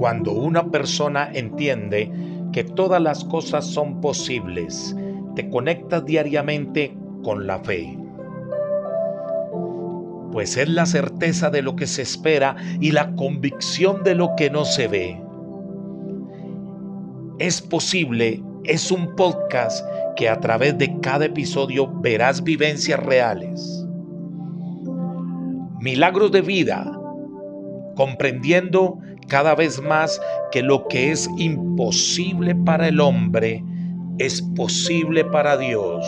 cuando una persona entiende que todas las cosas son posibles, te conectas diariamente con la fe. Pues es la certeza de lo que se espera y la convicción de lo que no se ve. Es posible es un podcast que a través de cada episodio verás vivencias reales. Milagros de vida, comprendiendo cada vez más que lo que es imposible para el hombre es posible para Dios.